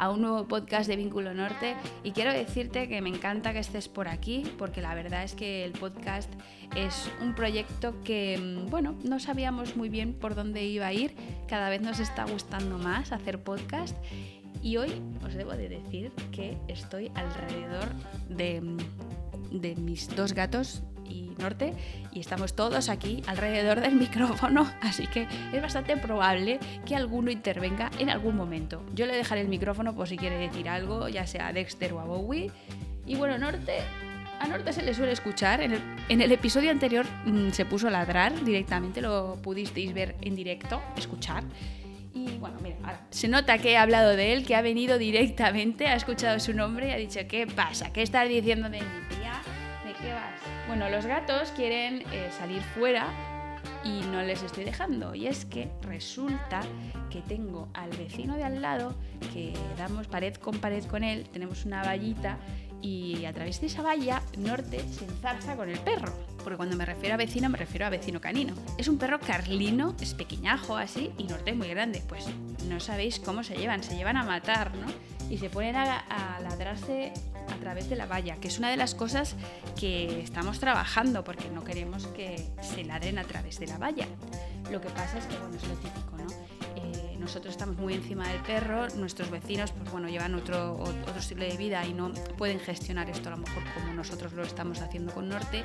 a un nuevo podcast de Vínculo Norte. Y quiero decirte que me encanta que estés por aquí porque la verdad es que el podcast es un proyecto que, mm, bueno, no sabíamos muy bien por dónde iba a ir, cada vez nos está gustando más hacer podcast. Y hoy os debo de decir que estoy alrededor de, mm, de mis dos gatos Norte y estamos todos aquí alrededor del micrófono, así que es bastante probable que alguno intervenga en algún momento. Yo le dejaré el micrófono por si quiere decir algo, ya sea a Dexter o a Bowie. Y bueno, Norte, a Norte se le suele escuchar. En el, episodio anterior mm, se puso a ladrar directamente, lo pudisteis ver en directo, escuchar. Y bueno, mira, ahora se nota que he hablado de él, que ha venido directamente, ha escuchado su nombre y ha dicho, ¿qué pasa? ¿Qué estás diciendo de? ¿De qué vas? Bueno, los gatos quieren eh, salir fuera y no les estoy dejando. Y es que resulta que tengo al vecino de al lado, que damos pared con pared con él, tenemos una vallita y a través de esa valla Norte se enzarza con el perro. Porque cuando me refiero a vecino me refiero a vecino canino. Es un perro carlino, es pequeñajo así y Norte es muy grande. Pues no sabéis cómo se llevan, se llevan a matar, ¿no? Y se ponen a, a ladrarse a través de la valla, que es una de las cosas que estamos trabajando porque no queremos que se ladren a través de la valla. Lo que pasa es que, bueno, es lo típico, ¿no? Eh, nosotros estamos muy encima del perro, nuestros vecinos, pues bueno, llevan otro, otro estilo de vida y no pueden gestionar esto a lo mejor como nosotros lo estamos haciendo con Norte.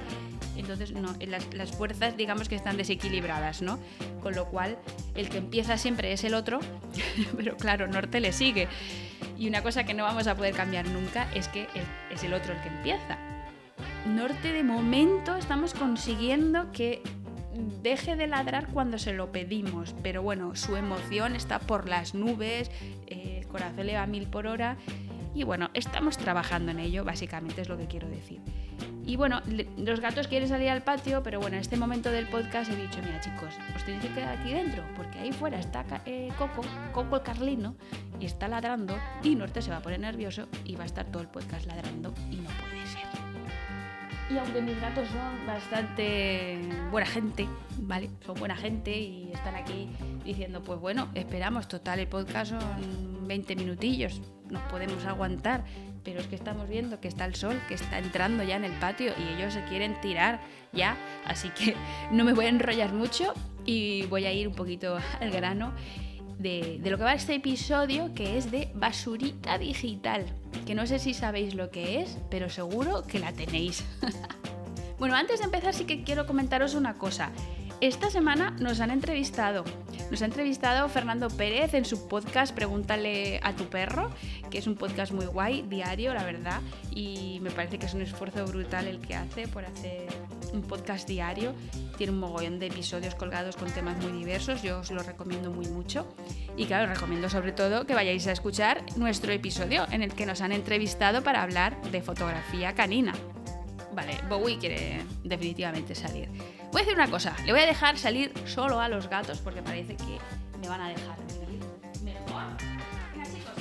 Entonces, no, las, las fuerzas, digamos que están desequilibradas, ¿no? Con lo cual, el que empieza siempre es el otro, pero claro, Norte le sigue. Y una cosa que no vamos a poder cambiar nunca es que es el otro el que empieza. Norte de momento estamos consiguiendo que deje de ladrar cuando se lo pedimos, pero bueno, su emoción está por las nubes, el corazón le va a mil por hora y bueno, estamos trabajando en ello, básicamente es lo que quiero decir. Y bueno, los gatos quieren salir al patio, pero bueno, en este momento del podcast he dicho, mira chicos, os tenéis que quedar aquí dentro, porque ahí fuera está eh, Coco, Coco el Carlino, y está ladrando, y Norte se va a poner nervioso y va a estar todo el podcast ladrando, y no puede ser. Y aunque mis gatos son bastante buena gente, ¿vale? Son buena gente y están aquí diciendo, pues bueno, esperamos, total, el podcast son 20 minutillos, nos podemos aguantar pero es que estamos viendo que está el sol, que está entrando ya en el patio y ellos se quieren tirar ya, así que no me voy a enrollar mucho y voy a ir un poquito al grano de, lo que va este episodio, que es de basurita digital, que no sé si sabéis lo que es, pero seguro que la tenéis. bueno, antes de empezar sí que quiero comentaros una cosa. Esta semana nos han entrevistado. Nos ha entrevistado Fernando Pérez en su podcast Pregúntale a tu perro, que es un podcast muy guay, diario, la verdad, y me parece que es un esfuerzo brutal el que hace por hacer un podcast diario. Tiene un mogollón de episodios colgados con temas muy diversos, yo os lo recomiendo muy mucho. Y claro, recomiendo sobre todo que vayáis a escuchar nuestro episodio en el que nos han entrevistado para hablar de fotografía canina. Vale, Bowie quiere definitivamente salir. Voy a decir una cosa, le voy a dejar salir solo a los gatos porque parece que me van a dejar mejor. Venga, chicos.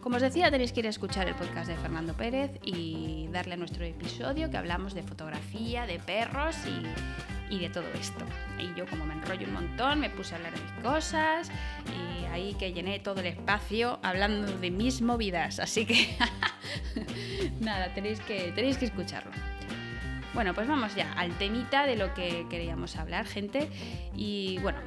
Como os decía, tenéis que ir a escuchar el podcast de Fernando Pérez y darle a nuestro episodio que hablamos de fotografía, de perros y y de todo esto. Y yo como me enrollo un montón, me puse a hablar de mis cosas y ahí que llené todo el espacio hablando de mis movidas. Así que nada, tenéis que, tenéis que escucharlo. Bueno, pues vamos ya al temita de lo que queríamos hablar, gente. Y bueno,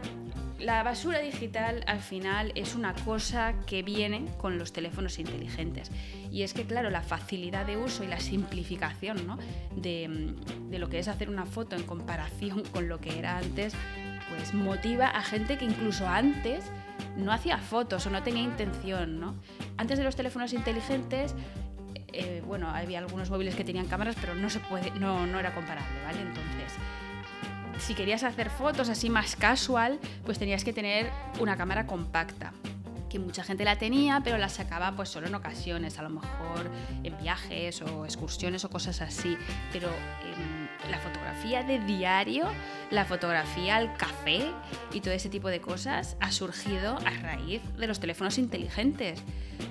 la basura digital al final es una cosa que viene con los teléfonos inteligentes. Y es que, claro, la facilidad de uso y la simplificación ¿no? de, lo que es hacer una foto en comparación con lo que era antes, pues motiva a gente que incluso antes no hacía fotos o no tenía intención. Antes de los teléfonos inteligentes, eh, bueno, había algunos móviles que tenían cámaras, pero no, se puede, no, no era comparable, ¿vale? Entonces si querías hacer fotos así más casual, pues tenías que tener una cámara compacta que mucha gente la tenía, pero la sacaba pues solo en ocasiones, a lo mejor en viajes o excursiones o cosas así. Pero en la fotografía de diario, la fotografía al café y todo ese tipo de cosas ha surgido a raíz de los teléfonos inteligentes.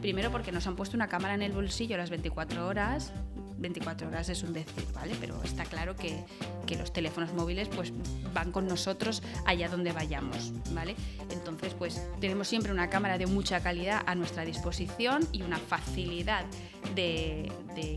Primero porque nos han puesto una cámara en el bolsillo las 24 horas, 24 horas es un decir, ¿vale? Pero está claro que, que los teléfonos móviles pues van con nosotros allá donde vayamos, ¿vale? Entonces, pues tenemos siempre una cámara de mucha calidad a nuestra disposición y una facilidad de,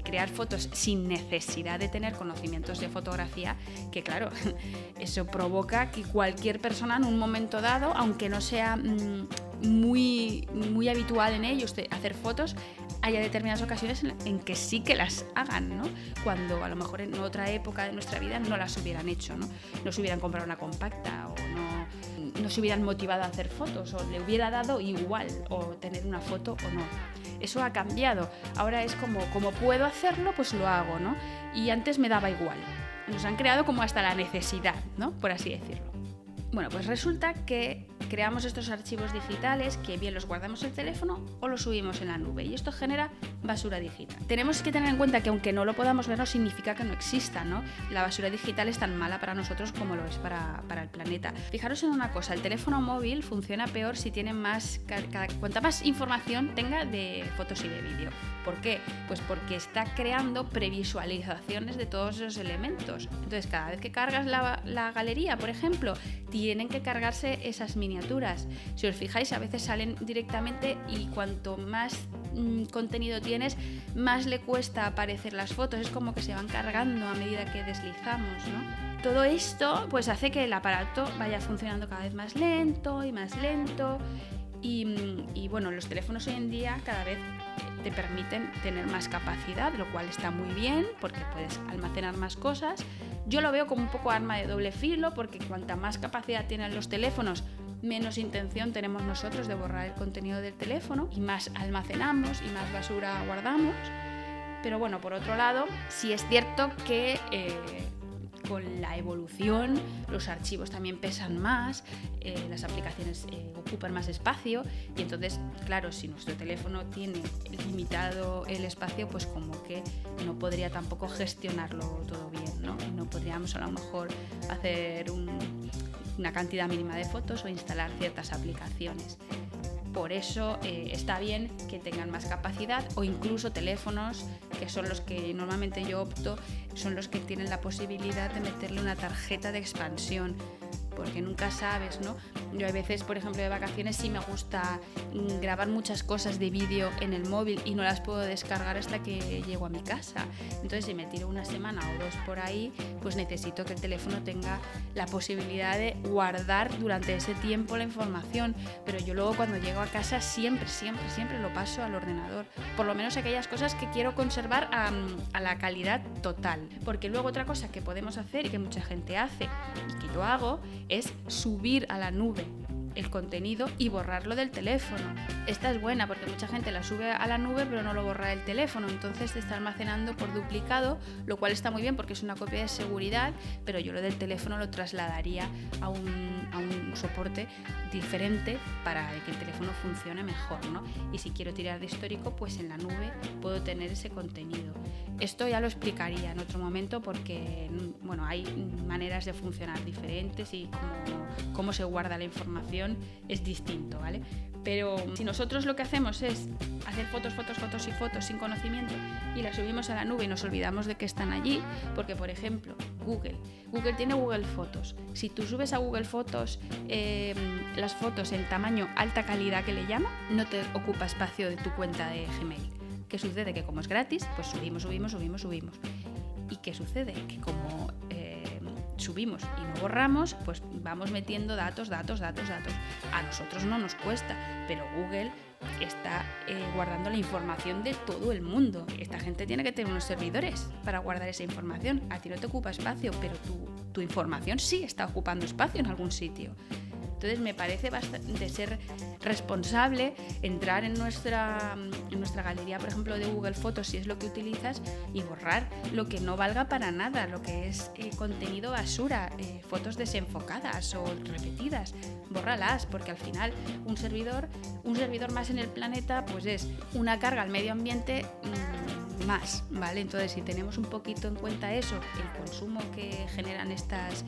crear fotos sin necesidad de tener conocimientos de fotografía, que claro, eso provoca que cualquier persona en un momento dado, aunque no sea mm, muy, muy habitual en ellos hacer fotos, haya determinadas ocasiones en, que sí que las hagan, ¿no? Cuando a lo mejor en otra época de nuestra vida no las hubieran hecho, ¿no? No se hubieran comprado una compacta o no, no se hubieran motivado a hacer fotos o le hubiera dado igual o tener una foto o no. Eso ha cambiado. Ahora es como, como puedo hacerlo, pues lo hago, ¿no? Y antes me daba igual. Nos han creado como hasta la necesidad, ¿no? Por así decirlo. Bueno, pues resulta que creamos estos archivos digitales que bien los guardamos en el teléfono o los subimos en la nube y esto genera basura digital. Tenemos que tener en cuenta que aunque no lo podamos ver no significa que no exista, ¿no? La basura digital es tan mala para nosotros como lo es para, para el planeta. Fijaros en una cosa, el teléfono móvil funciona peor si tiene más, cuanta más información tenga de fotos y de vídeo. ¿Por qué? Pues porque está creando previsualizaciones de todos esos elementos. Entonces cada vez que cargas la, la galería, por ejemplo, tienen que cargarse esas miniaturas. Si os fijáis, a veces salen directamente y cuanto más mm, contenido tienes, más le cuesta aparecer las fotos. Es como que se van cargando a medida que deslizamos. Todo esto pues hace que el aparato vaya funcionando cada vez más lento y más lento. Y, mm, y bueno, los teléfonos hoy en día cada vez te permiten tener más capacidad, lo cual está muy bien porque puedes almacenar más cosas. Yo lo veo como un poco arma de doble filo porque cuanta más capacidad tienen los teléfonos, menos intención tenemos nosotros de borrar el contenido del teléfono y más almacenamos y más basura guardamos. Pero bueno, por otro lado, sí es cierto que eh, con la evolución los archivos también pesan más, eh, las aplicaciones eh, ocupan más espacio y entonces, claro, si nuestro teléfono tiene limitado el espacio, pues como que no podría tampoco gestionarlo todo bien, ¿no? no podríamos a lo mejor hacer una cantidad mínima de fotos o instalar ciertas aplicaciones. Por eso eh, está bien que tengan más capacidad o incluso teléfonos, que son los que normalmente yo opto, son los que tienen la posibilidad de meterle una tarjeta de expansión porque nunca sabes, ¿no? Yo a veces, por ejemplo, de vacaciones sí me gusta mm, grabar muchas cosas de vídeo en el móvil y no las puedo descargar hasta que llego a mi casa. Entonces, si me tiro una semana o dos por ahí, pues necesito que el teléfono tenga la posibilidad de guardar durante ese tiempo la información. Pero yo luego cuando llego a casa siempre, siempre, siempre lo paso al ordenador. Por lo menos aquellas cosas que quiero conservar a, a la calidad total. Porque luego otra cosa que podemos hacer y que mucha gente hace y que yo hago es subir a la nube el contenido y borrarlo del teléfono. Esta es buena porque mucha gente la sube a la nube pero no lo borra del teléfono, entonces te está almacenando por duplicado, lo cual está muy bien porque es una copia de seguridad, pero yo lo del teléfono lo trasladaría a un, a un soporte diferente para que el teléfono funcione mejor, ¿no? Y si quiero tirar de histórico, pues en la nube puedo tener ese contenido. Esto ya lo explicaría en otro momento porque, bueno, hay maneras de funcionar diferentes y cómo, cómo se guarda la información es distinto, ¿vale? Pero si nosotros lo que hacemos es hacer fotos, fotos, fotos y fotos sin conocimiento y las subimos a la nube y nos olvidamos de que están allí, porque por ejemplo, Google, Google tiene Google Fotos. Si tú subes a Google Fotos em, las fotos en tamaño alta calidad que le llama, no te ocupa espacio de tu cuenta de Gmail. ¿Qué sucede? Que como es gratis, pues subimos, subimos, subimos, subimos. ¿Y qué sucede? Que como subimos y no borramos, pues vamos metiendo datos, datos, datos, datos. A nosotros no nos cuesta, pero Google está eh, guardando la información de todo el mundo. Esta gente tiene que tener unos servidores para guardar esa información. A ti no te ocupa espacio, pero tu, tu información sí está ocupando espacio en algún sitio. Entonces me parece bastante ser responsable entrar en nuestra, en nuestra galería, por ejemplo, de Google Fotos, si es lo que utilizas, y borrar lo que no valga para nada, lo que es eh, contenido basura, eh, fotos desenfocadas o repetidas. Bórralas, porque al final un servidor, un servidor más en el planeta, pues es una carga al medio ambiente. Mm, más, ¿vale? Entonces, si tenemos un poquito en cuenta eso, el consumo que generan estas,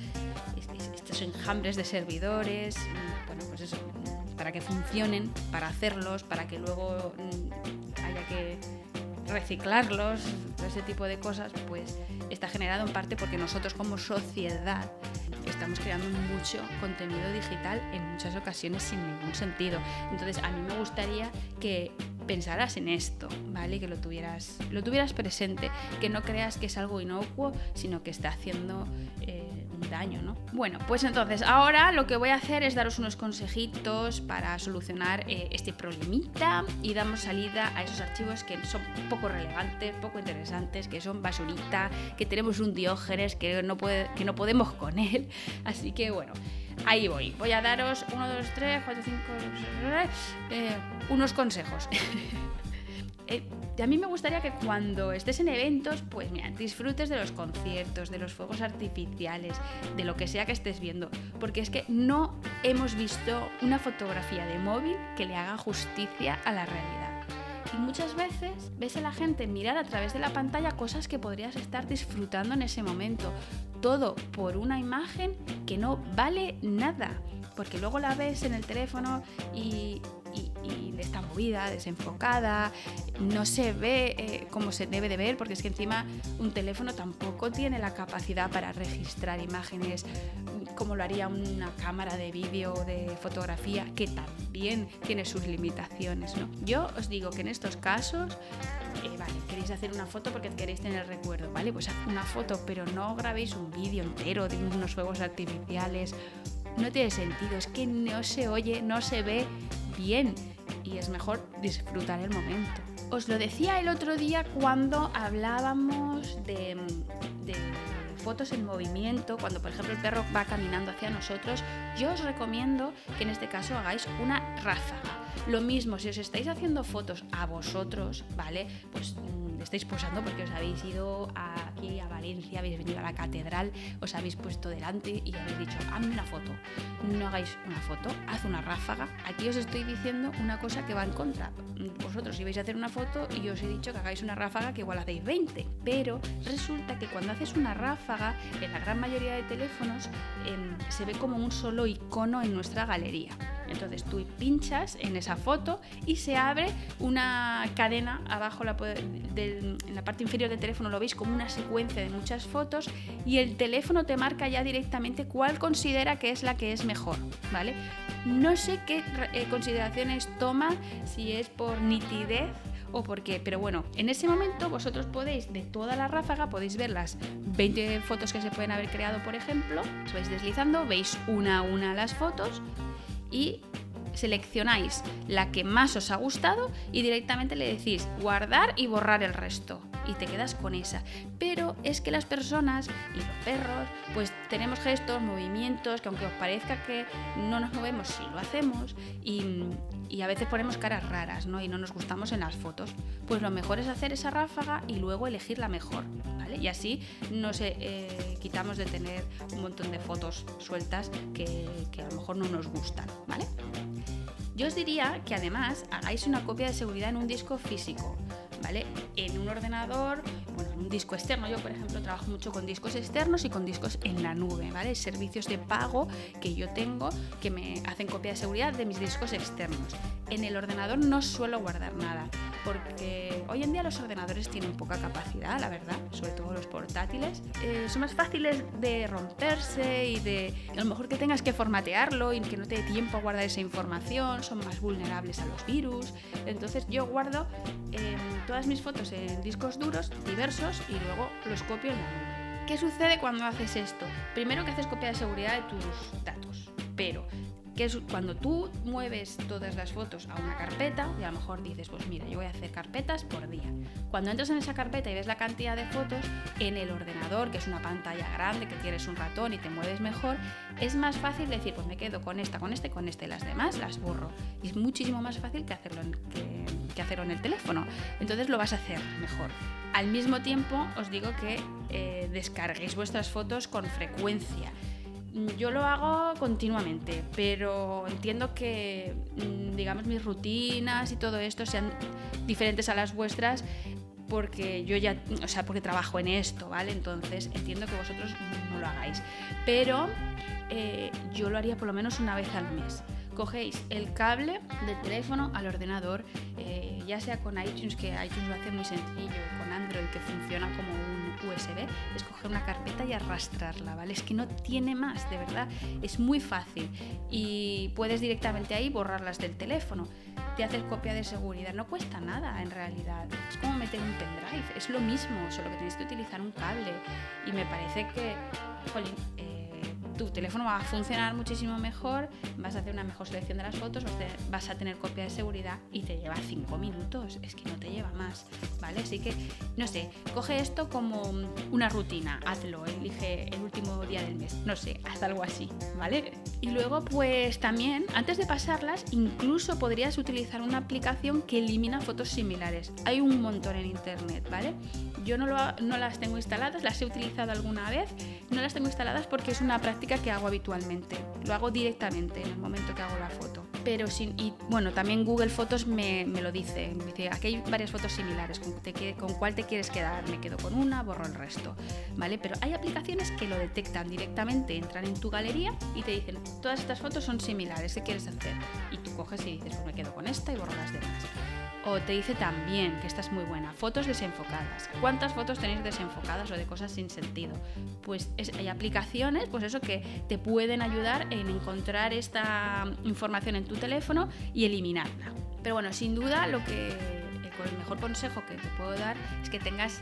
estos enjambres de servidores, mm, bueno, pues eso, mm, para que funcionen, para hacerlos, para que luego mm, haya que reciclarlos, todo ese tipo de cosas, pues está generado en parte porque nosotros como sociedad estamos creando mucho contenido digital en muchas ocasiones sin ningún sentido. Entonces a mí me gustaría que pensaras en esto, ¿vale? Que lo tuvieras, lo tuvieras presente, que no creas que es algo inocuo, sino que está haciendo eh, un daño, ¿no? Bueno, pues entonces ahora lo que voy a hacer es daros unos consejitos para solucionar eh, este problemita y damos salida a esos archivos que son poco relevantes, poco interesantes, que son basurita, que tenemos un diógenes, que no, puede, que no podemos con él. Así que bueno. Ahí voy. Voy a daros 1, 2, 3, 4, 5, unos consejos. Eh, a mí me gustaría que cuando estés en eventos, pues mira, disfrutes de los conciertos, de los fuegos artificiales, de lo que sea que estés viendo, porque es que no hemos visto una fotografía de móvil que le haga justicia a la realidad. Y muchas veces ves a la gente mirar a través de la pantalla cosas que podrías estar disfrutando en ese momento. Todo por una imagen que no vale nada. Porque luego la ves en el teléfono y, está movida, desenfocada, no se ve eh, como se debe de ver, porque es que encima un teléfono tampoco tiene la capacidad para registrar imágenes como lo haría una cámara de vídeo o de fotografía, que también tiene sus limitaciones. Yo os digo que en estos casos, eh, vale, queréis hacer una foto porque queréis tener recuerdo, ¿vale? Pues haz una foto, pero no grabéis un vídeo entero de unos fuegos artificiales. No tiene sentido, es que no se oye, no se ve bien y es mejor disfrutar el momento. Os lo decía el otro día cuando hablábamos de fotos en movimiento, cuando por ejemplo el perro va caminando hacia nosotros, yo os recomiendo que en este caso hagáis una ráfaga. Lo mismo, si os estáis haciendo fotos a vosotros, ¿vale? Pues mm, estáis posando porque os habéis ido aquí a Valencia, habéis venido a la catedral, os habéis puesto delante y habéis dicho, hazme una foto. No hagáis una foto, haz una ráfaga. Aquí os estoy diciendo una cosa que va en contra. Vosotros ibais a hacer una foto y os he dicho que hagáis una ráfaga que igual hacéis 20. Pero resulta que cuando haces una ráfaga, en la gran mayoría de teléfonos em, se ve como un solo icono en nuestra galería. Entonces tú pinchas en esa foto y se abre una cadena abajo en la parte inferior del teléfono, lo veis como una secuencia de muchas fotos y el teléfono te marca ya directamente cuál considera que es la que es mejor, ¿vale? No sé qué eh, consideraciones toma, si es por nitidez o por qué, pero bueno, en ese momento vosotros podéis, de toda la ráfaga, podéis ver las 20 fotos que se pueden haber creado, por ejemplo, os vais deslizando, veis una a una las fotos, y seleccionáis la que más os ha gustado y directamente le decís guardar y borrar el resto y te quedas con esa. Pero es que las personas y los perros pues tenemos gestos, movimientos que aunque os parezca que no nos movemos, sí lo hacemos y, a veces ponemos caras raras ¿no? y no nos gustamos en las fotos. Pues lo mejor es hacer esa ráfaga y luego elegir la mejor. Y así nos eh, quitamos de tener un montón de fotos sueltas que, que a lo mejor no nos gustan. ¿vale? Yo os diría que además hagáis una copia de seguridad en un disco físico, En un ordenador, bueno, en un disco externo. Yo, por ejemplo, trabajo mucho con discos externos y con discos en la nube, ¿vale? Servicios de pago que yo tengo que me hacen copia de seguridad de mis discos externos. En el ordenador no suelo guardar nada porque hoy en día los ordenadores tienen poca capacidad, la verdad, sobre todo los portátiles. Eh, son más fáciles de romperse y de a lo mejor que tengas que formatearlo y que no te dé tiempo a guardar esa información, son más vulnerables a los virus. Entonces yo guardo em, todas mis fotos en discos duros diversos y luego los copio en la nube. ¿Qué sucede cuando haces esto? Primero que haces copia de seguridad de tus datos, pero que es cuando tú mueves todas las fotos a una carpeta y a lo mejor dices, pues mira, yo voy a hacer carpetas por día. Cuando entras en esa carpeta y ves la cantidad de fotos en el ordenador, que es una pantalla grande, que tienes un ratón y te mueves mejor, es más fácil decir, pues me quedo con esta, con este, con este, las demás las borro. Y es muchísimo más fácil que hacerlo en, que, hacerlo en el teléfono. Entonces lo vas a hacer mejor. Al mismo tiempo, os digo que eh, descarguéis vuestras fotos con frecuencia yo lo hago continuamente, pero entiendo que, mm, digamos, mis rutinas y todo esto sean diferentes a las vuestras porque yo ya, o sea, porque trabajo en esto, ¿vale? Entonces entiendo que vosotros no lo hagáis. Pero eh, yo lo haría por lo menos una vez al mes. Cogéis el cable del teléfono al ordenador, eh, ya sea con iTunes, que iTunes lo hace muy sencillo, con Android, que funciona como un USB, es coger una carpeta y arrastrarla, ¿vale? Es que no tiene más, de verdad, es muy fácil y puedes directamente ahí borrarlas del teléfono. Te haces copia de seguridad, no cuesta nada en realidad. Es como meter un pendrive, es lo mismo, solo que tienes que utilizar un cable. Y me parece que, jolín, eh, tu teléfono va a funcionar muchísimo mejor, vas a hacer una mejor selección de las fotos, vas a tener copia de seguridad y te lleva 5 minutos, es que no te lleva más, ¿vale? Así que, no sé, coge esto como una rutina, hazlo, elige el último día del mes, no sé, haz algo así, ¿vale? Y luego, pues también, antes de pasarlas, incluso podrías utilizar una aplicación que elimina fotos similares. Hay un montón en internet, ¿vale? Yo no, no las tengo instaladas, las he utilizado alguna vez, no las tengo instaladas porque es una práctica que hago habitualmente. Lo hago directamente en el momento que hago la foto. Pero sin, y bueno, también Google Fotos me, me lo dice. Me dice, aquí hay varias fotos similares. ¿Con, te, ¿Con cuál te quieres quedar? Me quedo con una, borro el resto. ¿Vale? Pero hay aplicaciones que lo detectan directamente, entran en tu galería y te dicen, todas estas fotos son similares, ¿qué quieres hacer? Y tú coges y dices, pues me quedo con esta y borro las demás. O te dice también, que esta es muy buena, fotos desenfocadas. ¿Cuántas fotos tenéis desenfocadas o de cosas sin sentido? Pues hay aplicaciones, pues eso, que te pueden ayudar en encontrar esta información en tu teléfono y eliminarla. Pero bueno, sin duda lo que el mejor consejo que te puedo dar es que tengas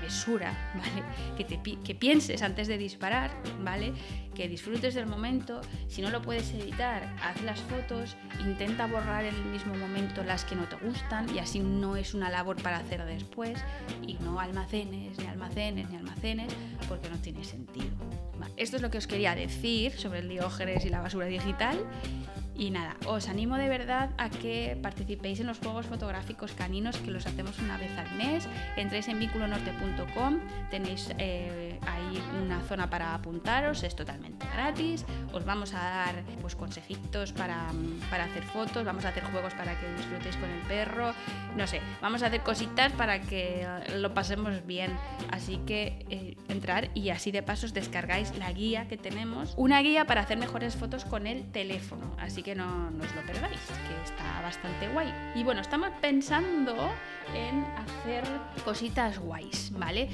mesura, ¿vale? Que pienses antes de disparar, ¿vale? Que disfrutes del momento. Si no lo puedes editar, haz las fotos, intenta borrar en el mismo momento las que no te gustan y así no es una labor para hacer después y no almacenes, ni almacenes, ni almacenes, porque no tiene sentido. esto es lo que os quería decir sobre el diógenes y la basura digital y nada, os animo de verdad a que participéis en los juegos fotográficos caninos que los hacemos una vez al mes. Entréis en vínculonorte.com, tenéis eh, ahí una zona para apuntaros, es totalmente gratis. Os vamos a dar pues, consejitos para, para hacer fotos, vamos a hacer juegos para que disfrutéis con el perro, no sé, vamos a hacer cositas para que lo pasemos bien. Así que eh, entrar y así de paso os descargáis la guía que tenemos, una guía para hacer mejores fotos con el teléfono. Así que no, os lo perdáis, que está bastante guay. Y bueno, estamos pensando en hacer cositas guays, ¿vale?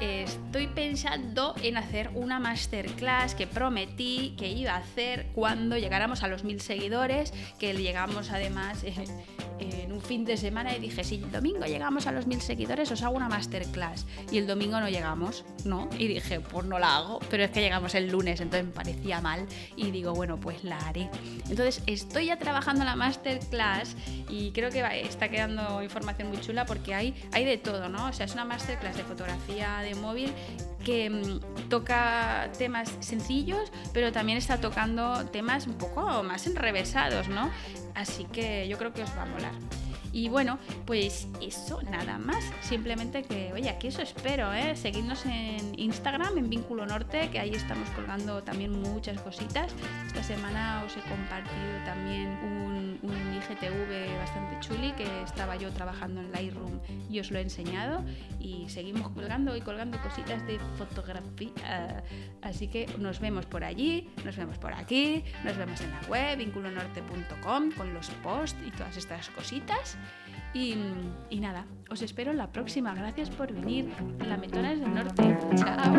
Estoy pensando en hacer una masterclass que prometí que iba a hacer cuando llegáramos a los mil seguidores, que llegamos además en un fin de semana y dije, si el domingo llegamos a los mil seguidores os hago una masterclass. Y el domingo no llegamos, ¿no? Y dije, pues no la hago, pero es que llegamos el lunes, entonces me parecía mal y digo, bueno, pues la haré. Entonces estoy ya trabajando la masterclass y creo que está quedando información muy chula porque hay, hay de todo, ¿no? O sea, es una masterclass de fotografía de móvil que mm, toca temas sencillos, pero también está tocando temas un poco más enrevesados, ¿no? Así que yo creo que os va a molar. Y bueno, pues eso, nada más. Simplemente que, oye, aquí eso espero, ¿eh? Seguidnos en Instagram, en Vínculo Norte, que ahí estamos colgando también muchas cositas. Esta semana os he compartido también un, un IGTV bastante chuli que estaba yo trabajando en Lightroom y os lo he enseñado. Y seguimos colgando y colgando cositas de fotografía. Así que nos vemos por allí, nos vemos por aquí, nos vemos en la web, vinculonorte.com, con los posts y todas estas cositas. Y, nada, os espero la próxima. Gracias por venir. La Metona es del norte. Chao.